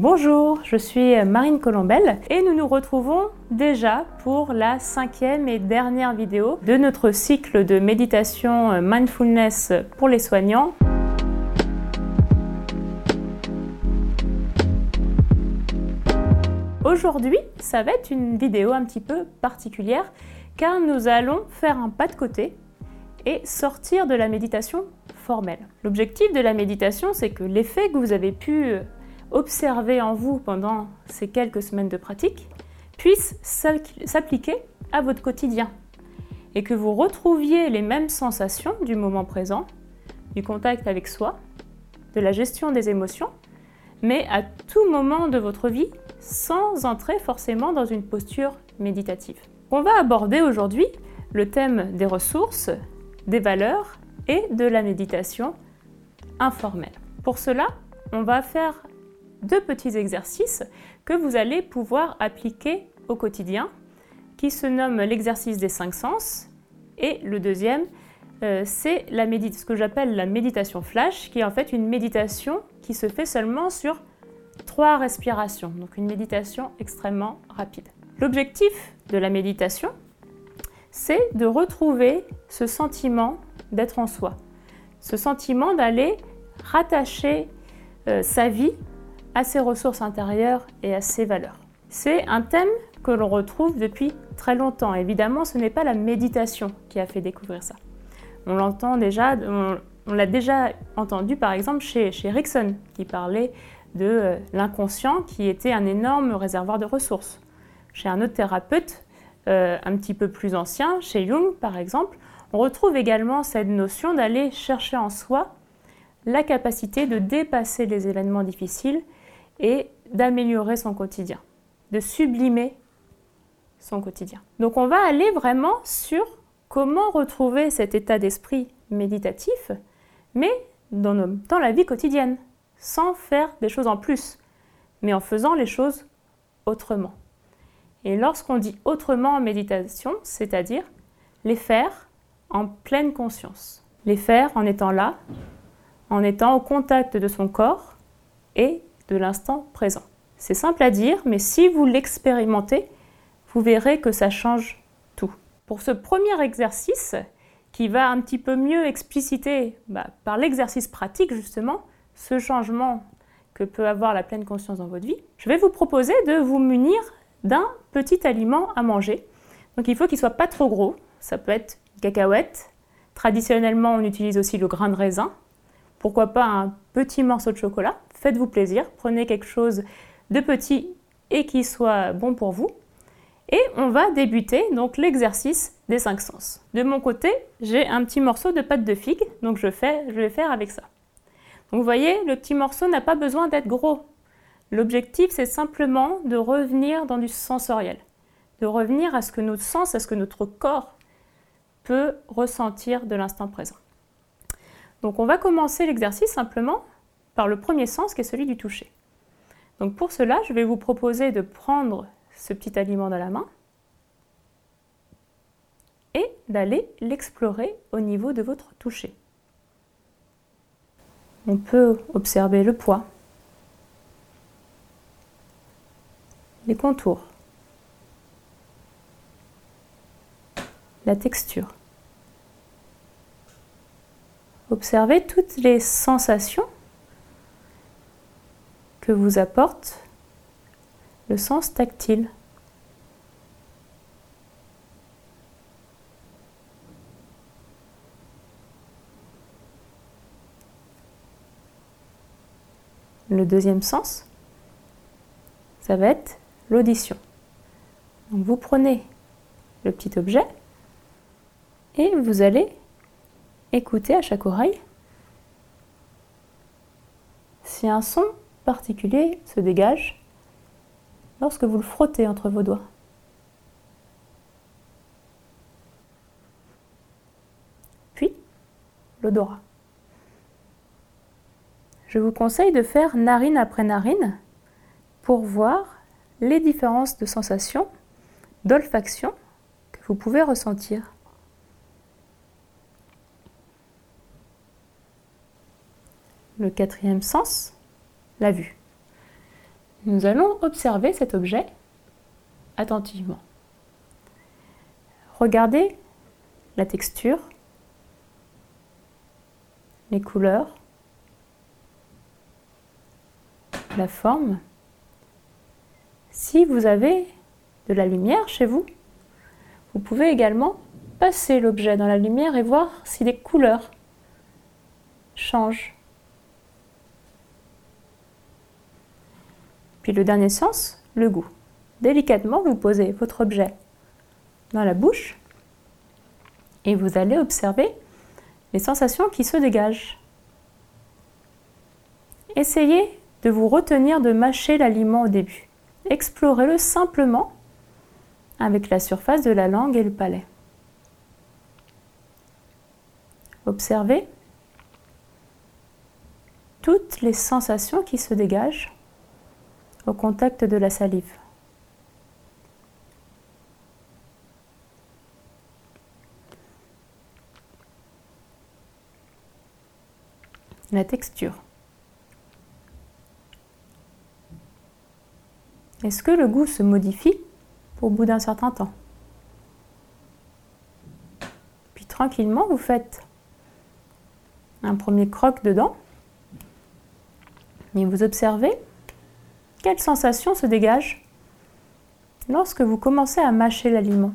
Bonjour, je suis Marine Colombel et nous nous retrouvons déjà pour la cinquième et dernière vidéo de notre cycle de méditation mindfulness pour les soignants. Aujourd'hui, ça va être une vidéo un petit peu particulière car nous allons faire un pas de côté et sortir de la méditation formelle. L'objectif de la méditation, c'est que l'effet que vous avez pu observé en vous pendant ces quelques semaines de pratique puisse s'appliquer à votre quotidien et que vous retrouviez les mêmes sensations du moment présent, du contact avec soi, de la gestion des émotions, mais à tout moment de votre vie sans entrer forcément dans une posture méditative. On va aborder aujourd'hui le thème des ressources, des valeurs et de la méditation informelle. Pour cela, on va faire deux petits exercices que vous allez pouvoir appliquer au quotidien, qui se nomme l'exercice des cinq sens. Et le deuxième, euh, c'est ce que j'appelle la méditation flash, qui est en fait une méditation qui se fait seulement sur trois respirations, donc une méditation extrêmement rapide. L'objectif de la méditation, c'est de retrouver ce sentiment d'être en soi, ce sentiment d'aller rattacher euh, sa vie à ses ressources intérieures et à ses valeurs. C'est un thème que l'on retrouve depuis très longtemps. Évidemment, ce n'est pas la méditation qui a fait découvrir ça. On l'entend déjà, on, l'a déjà entendu par exemple chez, chez Rickson, qui parlait de euh, l'inconscient qui était un énorme réservoir de ressources. Chez un autre thérapeute, euh, un petit peu plus ancien, chez Jung par exemple, on retrouve également cette notion d'aller chercher en soi la capacité de dépasser les événements difficiles et d'améliorer son quotidien, de sublimer son quotidien. Donc on va aller vraiment sur comment retrouver cet état d'esprit méditatif, mais dans, la vie quotidienne, sans faire des choses en plus, mais en faisant les choses autrement. Et lorsqu'on dit autrement en méditation, c'est-à-dire les faire en pleine conscience. Les faire en étant là, en étant au contact de son corps et de l'instant présent. C'est simple à dire, mais si vous l'expérimentez, vous verrez que ça change tout. Pour ce premier exercice, qui va un petit peu mieux expliciter bah, par l'exercice pratique justement ce changement que peut avoir la pleine conscience dans votre vie, je vais vous proposer de vous munir d'un petit aliment à manger. Donc il faut qu'il soit pas trop gros, ça peut être une cacahuète. Traditionnellement, on utilise aussi le grain de raisin. Pourquoi pas un petit morceau de chocolat faites-vous plaisir, prenez quelque chose de petit et qui soit bon pour vous. Et on va débuter donc l'exercice des cinq sens. De mon côté, j'ai un petit morceau de pâte de figue, donc je, vais faire avec ça. Vous voyez, le petit morceau n'a pas besoin d'être gros. L'objectif, c'est simplement de revenir dans du sensoriel, de revenir à ce que notre sens, à ce que notre corps peut ressentir de l'instant présent. Donc on va commencer l'exercice simplement par le premier sens qui est celui du toucher. Donc pour cela, je vais vous proposer de prendre ce petit aliment dans la main et d'aller l'explorer au niveau de votre toucher. On peut observer le poids, les contours, la texture. Observez toutes les sensations que vous apporte le sens tactile. Le deuxième sens, ça va être l'audition. Vous prenez le petit objet et vous allez écouter à chaque oreille si un son particulier se dégage lorsque vous le frottez entre vos doigts. Puis, l'odorat. Je vous conseille de faire narine après narine pour voir les différences de sensations, d'olfaction que vous pouvez ressentir. Le quatrième sens, la vue. Nous allons observer cet objet attentivement. Regardez la texture, les couleurs, la forme. Si vous avez de la lumière chez vous, vous pouvez également passer l'objet dans la lumière et voir si les couleurs changent. Puis le dernier sens, le goût. Délicatement, vous posez votre objet dans la bouche et vous allez observer les sensations qui se dégagent. Essayez de vous retenir de mâcher l'aliment au début. Explorez-le simplement avec la surface de la langue et le palais. Observez toutes les sensations qui se dégagent contact de la salive. La texture. Est-ce que le goût se modifie au bout d'un certain temps? Puis tranquillement, vous faites un premier croc dedans et vous observez quelle sensation se dégage lorsque vous commencez à mâcher l'aliment?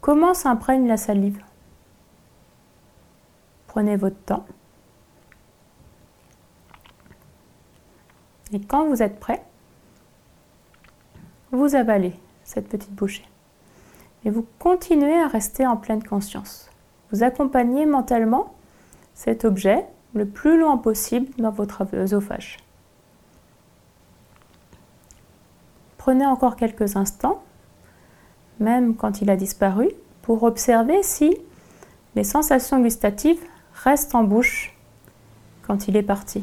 Comment s'imprègne la salive? Prenez votre temps. Et quand vous êtes prêt, vous avalez cette petite bouchée. Et vous continuez à rester en pleine conscience. Vous accompagnez mentalement cet objet le plus loin possible dans votre œsophage. Prenez encore quelques instants, même quand il a disparu, pour observer si les sensations gustatives restent en bouche quand il est parti.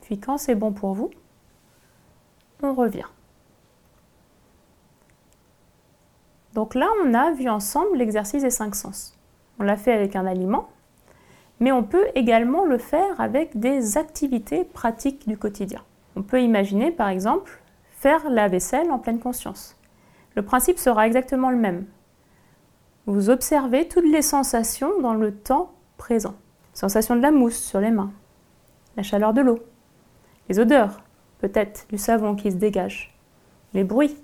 Puis quand c'est bon pour vous, on revient. Donc là, on a vu ensemble l'exercice des cinq sens. On l'a fait avec un aliment, mais on peut également le faire avec des activités pratiques du quotidien. On peut imaginer par exemple faire la vaisselle en pleine conscience. Le principe sera exactement le même. Vous observez toutes les sensations dans le temps présent. Sensation de la mousse sur les mains, la chaleur de l'eau, les odeurs, peut-être du savon qui se dégage, les bruits.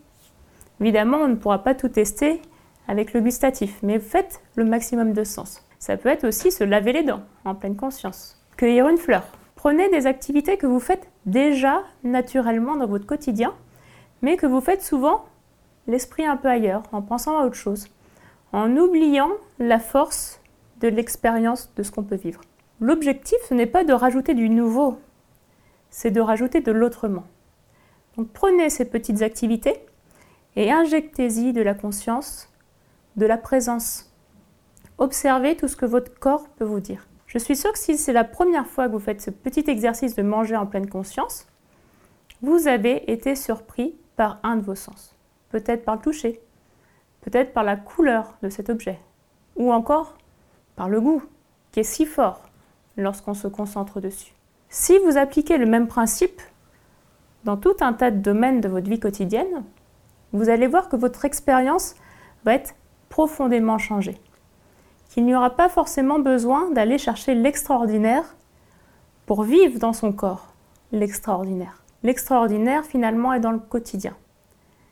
Évidemment, on ne pourra pas tout tester avec le gustatif, mais faites le maximum de sens. Ça peut être aussi se laver les dents en pleine conscience. Cueillir une fleur. Prenez des activités que vous faites déjà naturellement dans votre quotidien, mais que vous faites souvent l'esprit un peu ailleurs, en pensant à autre chose, en oubliant la force de l'expérience de ce qu'on peut vivre. L'objectif, ce n'est pas de rajouter du nouveau, c'est de rajouter de l'autrement. Donc prenez ces petites activités et injectez-y de la conscience, de la présence, Observez tout ce que votre corps peut vous dire. Je suis sûre que si c'est la première fois que vous faites ce petit exercice de manger en pleine conscience, vous avez été surpris par un de vos sens. Peut-être par le toucher, peut-être par la couleur de cet objet, ou encore par le goût, qui est si fort lorsqu'on se concentre dessus. Si vous appliquez le même principe dans tout un tas de domaines de votre vie quotidienne, vous allez voir que votre expérience va être profondément changée qu'il n'y aura pas forcément besoin d'aller chercher l'extraordinaire pour vivre dans son corps l'extraordinaire. L'extraordinaire finalement est dans le quotidien.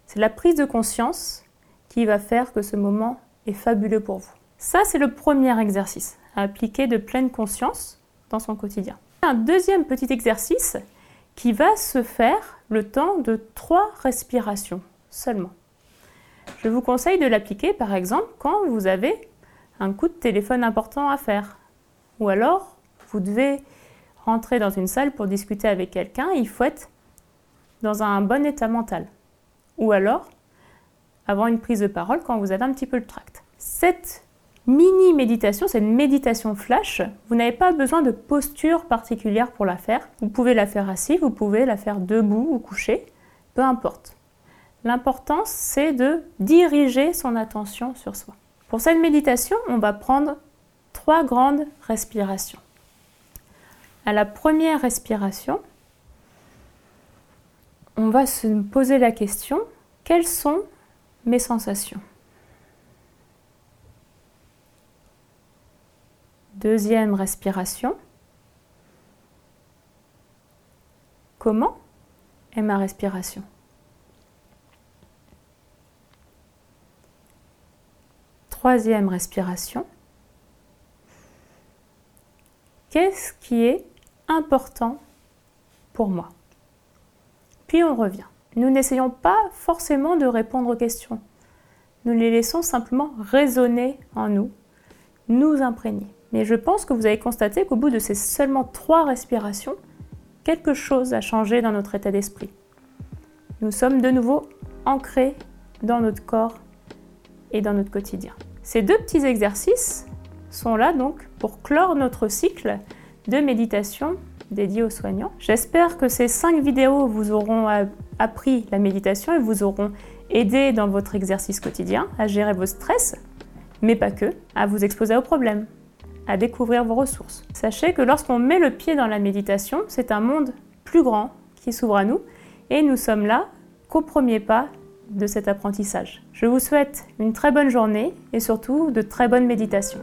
C'est la prise de conscience qui va faire que ce moment est fabuleux pour vous. Ça, c'est le premier exercice à appliquer de pleine conscience dans son quotidien. Un deuxième petit exercice qui va se faire le temps de trois respirations seulement. Je vous conseille de l'appliquer par exemple quand vous avez un coup de téléphone important à faire. Ou alors, vous devez rentrer dans une salle pour discuter avec quelqu'un, il faut être dans un bon état mental. Ou alors, avoir une prise de parole quand vous avez un petit peu le tract. Cette mini méditation, cette méditation flash, vous n'avez pas besoin de posture particulière pour la faire. Vous pouvez la faire assis, vous pouvez la faire debout ou couché, peu importe. L'important, c'est de diriger son attention sur soi. Pour cette méditation, on va prendre trois grandes respirations. À la première respiration, on va se poser la question, quelles sont mes sensations? Deuxième respiration. Comment est ma respiration? Troisième respiration. Qu'est-ce qui est important pour moi? Puis on revient. Nous n'essayons pas forcément de répondre aux questions. Nous les laissons simplement résonner en nous, nous imprégner. Mais je pense que vous avez constaté qu'au bout de ces seulement trois respirations, quelque chose a changé dans notre état d'esprit. Nous sommes de nouveau ancrés dans notre corps et dans notre quotidien. Ces deux petits exercices sont là donc pour clore notre cycle de méditation dédié aux soignants. J'espère que ces cinq vidéos vous auront appris la méditation et vous auront aidé dans votre exercice quotidien à gérer vos stress, mais pas que, à vous exposer aux problèmes, à découvrir vos ressources. Sachez que lorsqu'on met le pied dans la méditation, c'est un monde plus grand qui s'ouvre à nous et nous sommes là qu'au premier pas de cet apprentissage. Je vous souhaite une très bonne journée et surtout de très bonnes méditations.